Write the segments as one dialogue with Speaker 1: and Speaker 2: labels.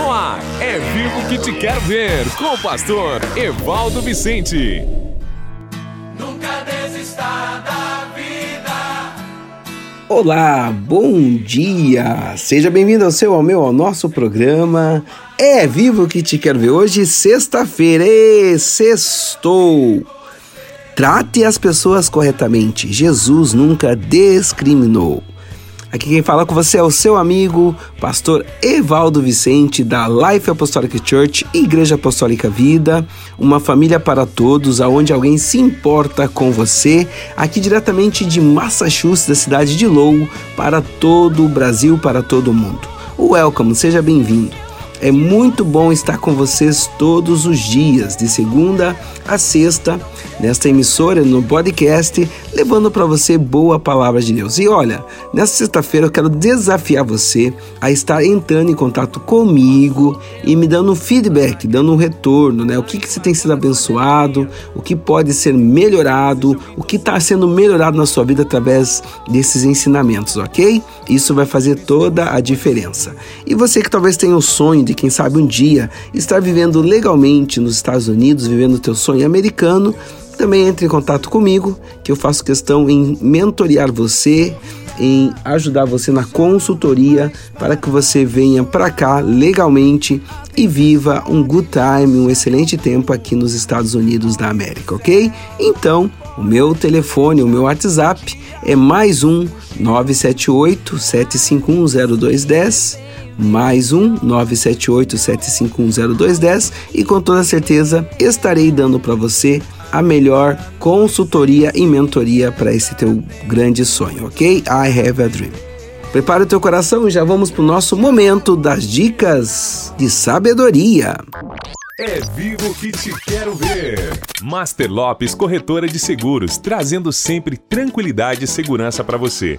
Speaker 1: No ar, é vivo que te quero ver, com o pastor Evaldo Vicente.
Speaker 2: Nunca desista da vida.
Speaker 3: Olá, bom dia! Seja bem-vindo ao seu, ao meu, ao nosso programa. É vivo que te quero ver hoje, sexta-feira. E sextou! Trate as pessoas corretamente. Jesus nunca discriminou. Aqui quem fala com você é o seu amigo, pastor Evaldo Vicente, da Life Apostolic Church, Igreja Apostólica Vida, uma família para todos, aonde alguém se importa com você, aqui diretamente de Massachusetts, da cidade de Lowell, para todo o Brasil, para todo o mundo. Welcome, seja bem-vindo. É muito bom estar com vocês todos os dias, de segunda a sexta, nesta emissora, no podcast, levando para você boa palavra de Deus. E olha, nesta sexta-feira eu quero desafiar você a estar entrando em contato comigo e me dando um feedback, dando um retorno, né? O que, que você tem sido abençoado, o que pode ser melhorado, o que está sendo melhorado na sua vida através desses ensinamentos, ok? Isso vai fazer toda a diferença. E você que talvez tenha o sonho de, quem sabe, um dia estar vivendo legalmente nos Estados Unidos, vivendo o teu sonho americano, também entre em contato comigo, que eu faço questão em mentorear você, em ajudar você na consultoria para que você venha para cá legalmente e viva um good time, um excelente tempo aqui nos Estados Unidos da América, ok? Então, o meu telefone, o meu WhatsApp é mais um 978 751 0210 mais um 978 751 0210 e com toda certeza estarei dando para você a melhor consultoria e mentoria para esse teu grande sonho, ok? I have a dream. Prepara o teu coração e já vamos para o nosso momento das dicas de sabedoria.
Speaker 1: É vivo que te quero ver. Master Lopes Corretora de Seguros, trazendo sempre tranquilidade e segurança para você.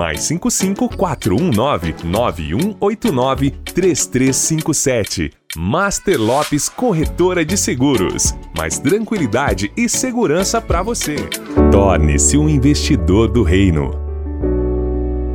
Speaker 1: Mais 55 419 9189 3357. Master Lopes Corretora de Seguros. Mais tranquilidade e segurança para você. Torne-se um investidor do reino.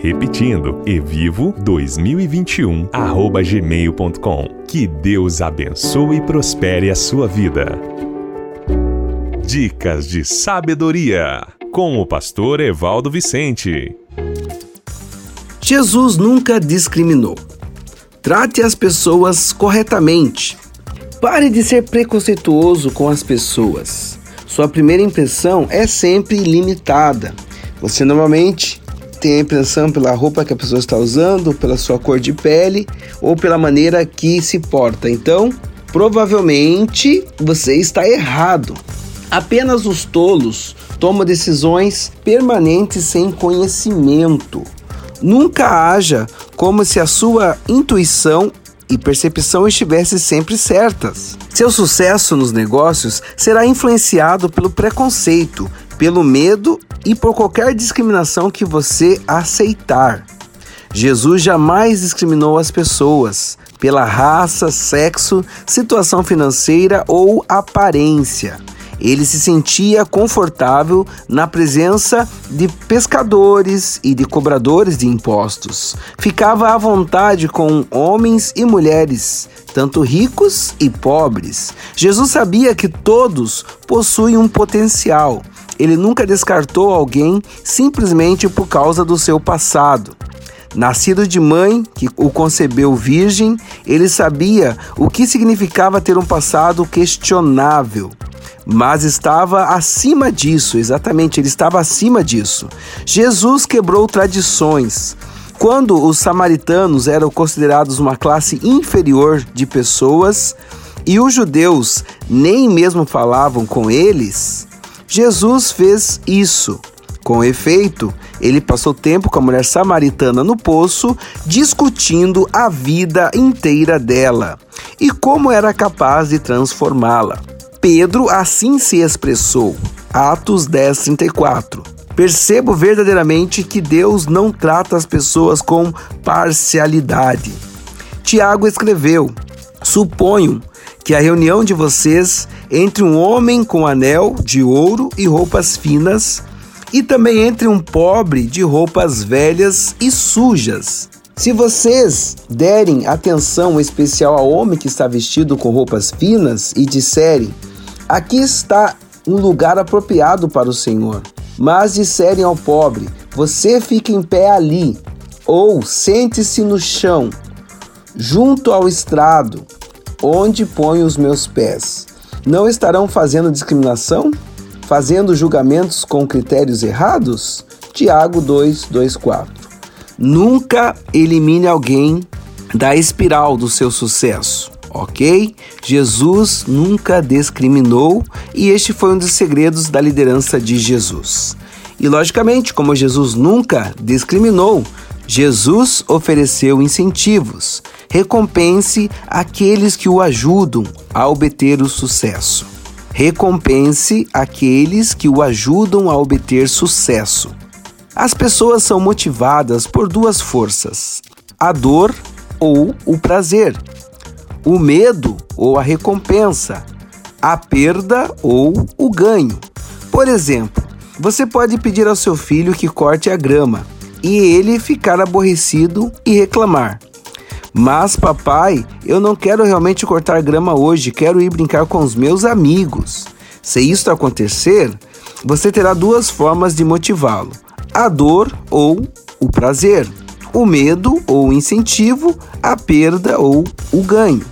Speaker 1: Repetindo, evivo2021@gmail.com. Que Deus abençoe e prospere a sua vida. Dicas de sabedoria com o pastor Evaldo Vicente.
Speaker 3: Jesus nunca discriminou. Trate as pessoas corretamente. Pare de ser preconceituoso com as pessoas. Sua primeira impressão é sempre limitada. Você normalmente tem a impressão pela roupa que a pessoa está usando, pela sua cor de pele ou pela maneira que se porta. Então, provavelmente você está errado. Apenas os tolos tomam decisões permanentes sem conhecimento. Nunca haja como se a sua intuição e percepção estivessem sempre certas. Seu sucesso nos negócios será influenciado pelo preconceito, pelo medo e por qualquer discriminação que você aceitar. Jesus jamais discriminou as pessoas pela raça, sexo, situação financeira ou aparência. Ele se sentia confortável na presença de pescadores e de cobradores de impostos. Ficava à vontade com homens e mulheres, tanto ricos e pobres. Jesus sabia que todos possuem um potencial ele nunca descartou alguém simplesmente por causa do seu passado. Nascido de mãe que o concebeu virgem, ele sabia o que significava ter um passado questionável. mas estava acima disso, exatamente, ele estava acima disso. Jesus quebrou tradições. Quando os samaritanos eram considerados uma classe inferior de pessoas e os judeus nem mesmo falavam com eles, Jesus fez isso. Com efeito, ele passou tempo com a mulher samaritana no poço, discutindo a vida inteira dela e como era capaz de transformá-la. Pedro assim se expressou. Atos 10, 34. Percebo verdadeiramente que Deus não trata as pessoas com parcialidade. Tiago escreveu: Suponho que a reunião de vocês entre um homem com anel de ouro e roupas finas, e também entre um pobre de roupas velhas e sujas. Se vocês derem atenção especial ao homem que está vestido com roupas finas e disserem: Aqui está um lugar apropriado para o Senhor. Mas disserem ao pobre: Você fica em pé ali, ou sente-se no chão, junto ao estrado, onde ponho os meus pés. Não estarão fazendo discriminação? Fazendo julgamentos com critérios errados? Tiago 2, 2, 4. Nunca elimine alguém da espiral do seu sucesso ok? Jesus nunca discriminou e este foi um dos segredos da liderança de Jesus. E logicamente, como Jesus nunca discriminou, Jesus ofereceu incentivos. Recompense aqueles que o ajudam a obter o sucesso. Recompense aqueles que o ajudam a obter sucesso. As pessoas são motivadas por duas forças: a dor ou o prazer o medo ou a recompensa, a perda ou o ganho. Por exemplo, você pode pedir ao seu filho que corte a grama e ele ficar aborrecido e reclamar. Mas, papai, eu não quero realmente cortar grama hoje, quero ir brincar com os meus amigos. Se isso acontecer, você terá duas formas de motivá-lo: a dor ou o prazer o medo ou o incentivo, a perda ou o ganho.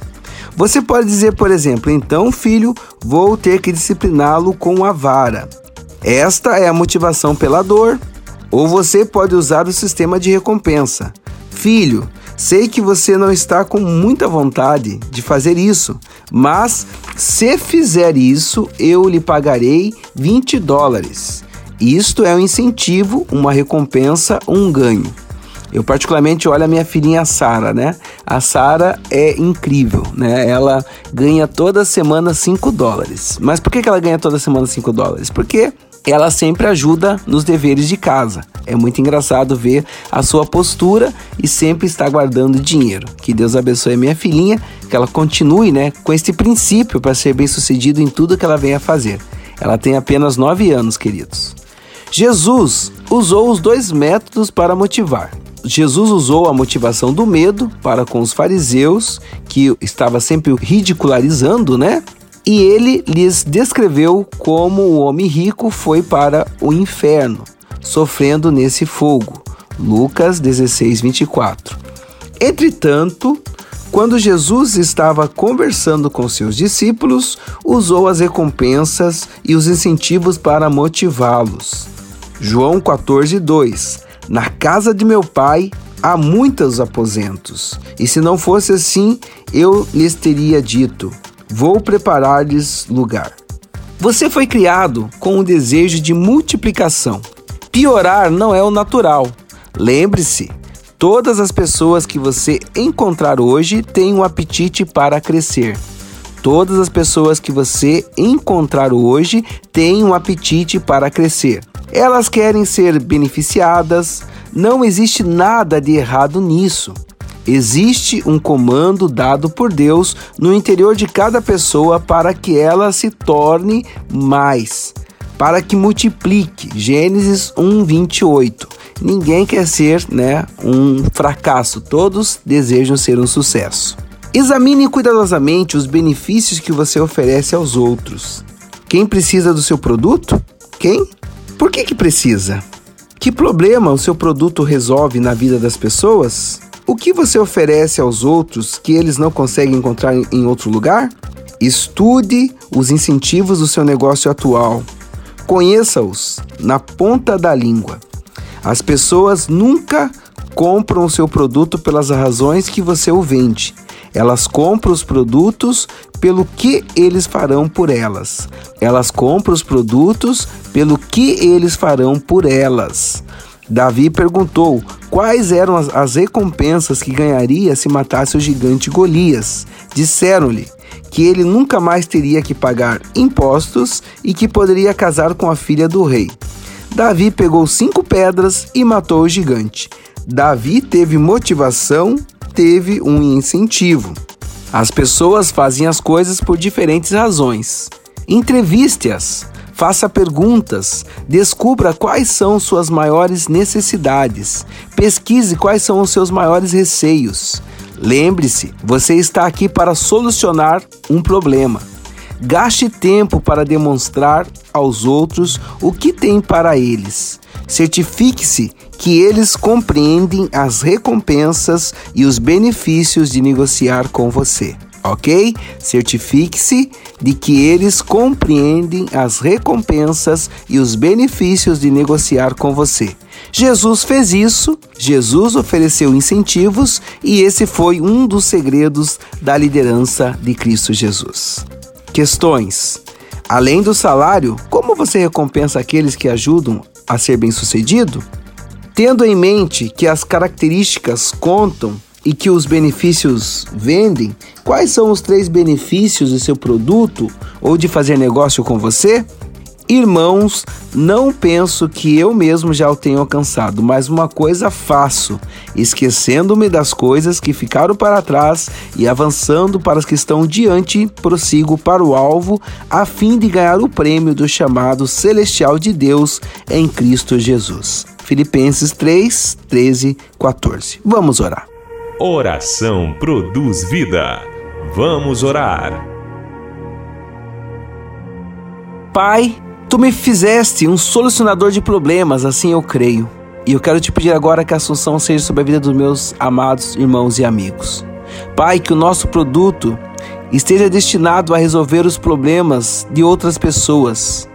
Speaker 3: Você pode dizer, por exemplo, então, filho, vou ter que discipliná-lo com a vara. Esta é a motivação pela dor. Ou você pode usar o sistema de recompensa. Filho, sei que você não está com muita vontade de fazer isso, mas se fizer isso, eu lhe pagarei 20 dólares. Isto é um incentivo, uma recompensa, um ganho. Eu particularmente olho a minha filhinha Sara, né? A Sara é incrível, né? Ela ganha toda semana 5 dólares. Mas por que, ela ganha toda semana 5 dólares? Porque ela sempre ajuda nos deveres de casa. É muito engraçado ver a sua postura e sempre está guardando dinheiro. Que Deus abençoe a minha filhinha, que ela continue, né, com esse princípio para ser bem-sucedido em tudo que ela venha fazer. Ela tem apenas 9 anos, queridos. Jesus usou os dois métodos para motivar. Jesus usou a motivação do medo para com os fariseus, que estava sempre ridicularizando, né? E ele lhes descreveu como o homem rico foi para o inferno, sofrendo nesse fogo. Lucas 16, 24. Entretanto, quando Jesus estava conversando com seus discípulos, usou as recompensas e os incentivos para motivá-los. João 14, 2 na casa de meu pai há muitos aposentos, e se não fosse assim, eu lhes teria dito: Vou preparar-lhes lugar. Você foi criado com o desejo de multiplicação. Piorar não é o natural. Lembre-se, todas as pessoas que você encontrar hoje têm um apetite para crescer. Todas as pessoas que você encontrar hoje têm um apetite para crescer. Elas querem ser beneficiadas, não existe nada de errado nisso. Existe um comando dado por Deus no interior de cada pessoa para que ela se torne mais, para que multiplique. Gênesis 1:28. Ninguém quer ser, né, um fracasso, todos desejam ser um sucesso. Examine cuidadosamente os benefícios que você oferece aos outros. Quem precisa do seu produto? Quem? Por que que precisa? Que problema o seu produto resolve na vida das pessoas? O que você oferece aos outros que eles não conseguem encontrar em outro lugar? Estude os incentivos do seu negócio atual. Conheça-os na ponta da língua. As pessoas nunca compram o seu produto pelas razões que você o vende. Elas compram os produtos pelo que eles farão por elas. Elas compram os produtos pelo que eles farão por elas. Davi perguntou quais eram as, as recompensas que ganharia se matasse o gigante Golias. Disseram-lhe que ele nunca mais teria que pagar impostos e que poderia casar com a filha do rei. Davi pegou cinco pedras e matou o gigante. Davi teve motivação, teve um incentivo. As pessoas fazem as coisas por diferentes razões. Entreviste-as, faça perguntas, descubra quais são suas maiores necessidades, pesquise quais são os seus maiores receios. Lembre-se, você está aqui para solucionar um problema. Gaste tempo para demonstrar aos outros o que tem para eles. Certifique-se que eles compreendem as recompensas e os benefícios de negociar com você. Ok? Certifique-se de que eles compreendem as recompensas e os benefícios de negociar com você. Jesus fez isso, Jesus ofereceu incentivos e esse foi um dos segredos da liderança de Cristo Jesus. Questões: Além do salário, como você recompensa aqueles que ajudam a ser bem-sucedido? Tendo em mente que as características contam e que os benefícios vendem, quais são os três benefícios do seu produto ou de fazer negócio com você? Irmãos, não penso que eu mesmo já o tenho alcançado, mas uma coisa faço, esquecendo-me das coisas que ficaram para trás e avançando para as que estão diante, prossigo para o alvo, a fim de ganhar o prêmio do chamado celestial de Deus em Cristo Jesus. Filipenses 3, 13, 14. Vamos orar.
Speaker 1: Oração produz vida. Vamos orar.
Speaker 3: Pai, Tu me fizeste um solucionador de problemas, assim eu creio. E eu quero te pedir agora que a Assunção seja sobre a vida dos meus amados irmãos e amigos. Pai, que o nosso produto esteja destinado a resolver os problemas de outras pessoas.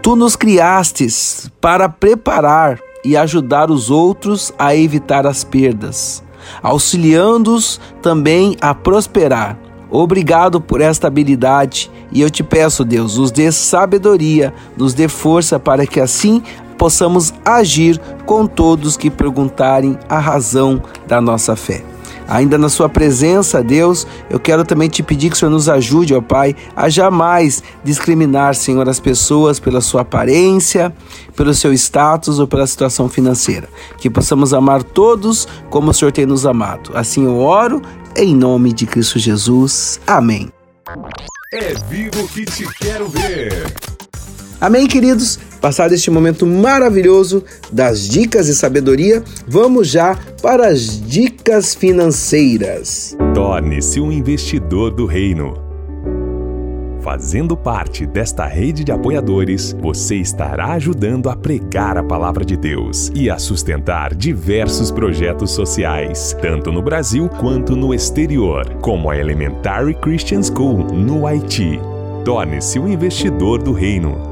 Speaker 3: Tu nos criastes para preparar e ajudar os outros a evitar as perdas, auxiliando-os também a prosperar. Obrigado por esta habilidade e eu te peço, Deus, nos dê sabedoria, nos dê força para que assim possamos agir com todos que perguntarem a razão da nossa fé. Ainda na Sua presença, Deus, eu quero também te pedir que o Senhor nos ajude, ó Pai, a jamais discriminar, Senhor, as pessoas pela sua aparência, pelo seu status ou pela situação financeira. Que possamos amar todos como o Senhor tem nos amado. Assim eu oro em nome de Cristo Jesus. Amém.
Speaker 1: É vivo que te quero ver.
Speaker 3: Amém, queridos? Passado este momento maravilhoso das dicas de sabedoria, vamos já para as dicas financeiras.
Speaker 1: Torne-se um investidor do reino. Fazendo parte desta rede de apoiadores, você estará ajudando a pregar a palavra de Deus e a sustentar diversos projetos sociais, tanto no Brasil quanto no exterior, como a Elementary Christian School no Haiti. Torne-se um investidor do reino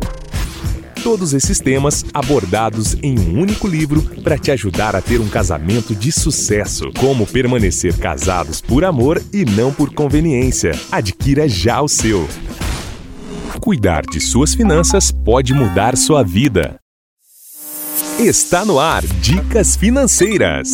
Speaker 1: Todos esses temas abordados em um único livro para te ajudar a ter um casamento de sucesso. Como permanecer casados por amor e não por conveniência. Adquira já o seu. Cuidar de suas finanças pode mudar sua vida. Está no ar Dicas Financeiras.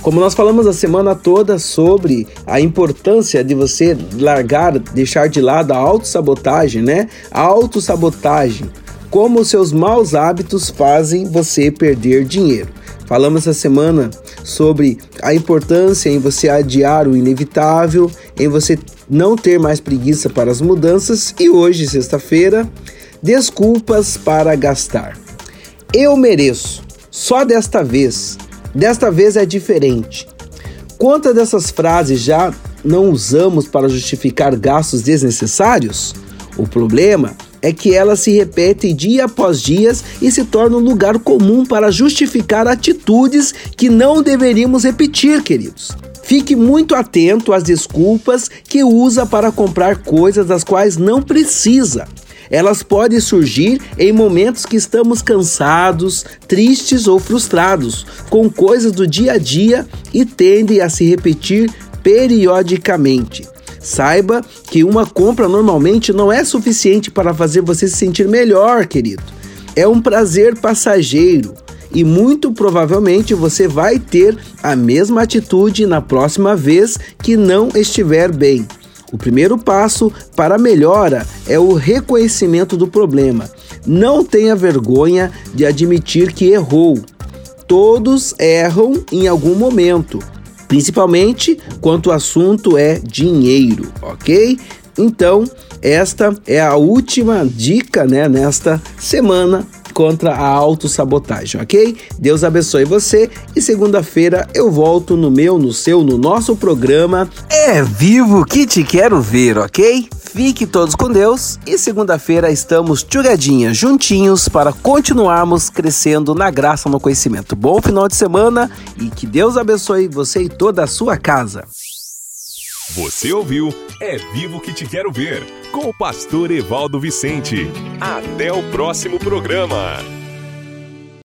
Speaker 3: Como nós falamos a semana toda sobre a importância de você largar, deixar de lado a autossabotagem, né? A autossabotagem. Como seus maus hábitos fazem você perder dinheiro. Falamos essa semana sobre a importância em você adiar o inevitável, em você não ter mais preguiça para as mudanças e hoje, sexta-feira, Desculpas para gastar. Eu mereço. Só desta vez. Desta vez é diferente. Quantas dessas frases já não usamos para justificar gastos desnecessários? O problema é que elas se repetem dia após dia e se tornam um lugar comum para justificar atitudes que não deveríamos repetir, queridos. Fique muito atento às desculpas que usa para comprar coisas das quais não precisa. Elas podem surgir em momentos que estamos cansados, tristes ou frustrados com coisas do dia a dia e tendem a se repetir periodicamente. Saiba que uma compra normalmente não é suficiente para fazer você se sentir melhor, querido. É um prazer passageiro e muito provavelmente você vai ter a mesma atitude na próxima vez que não estiver bem. O primeiro passo para a melhora é o reconhecimento do problema. Não tenha vergonha de admitir que errou. Todos erram em algum momento, principalmente quando o assunto é dinheiro, ok? Então, esta é a última dica né, nesta semana contra a autossabotagem, ok? Deus abençoe você e segunda-feira eu volto no meu, no seu, no nosso programa É Vivo que te quero ver, ok? Fique todos com Deus e segunda-feira estamos chugadinhas, juntinhos para continuarmos crescendo na graça no conhecimento. Bom final de semana e que Deus abençoe você e toda a sua casa.
Speaker 1: Você ouviu É Vivo que Te Quero Ver, com o pastor Evaldo Vicente. Até o próximo programa.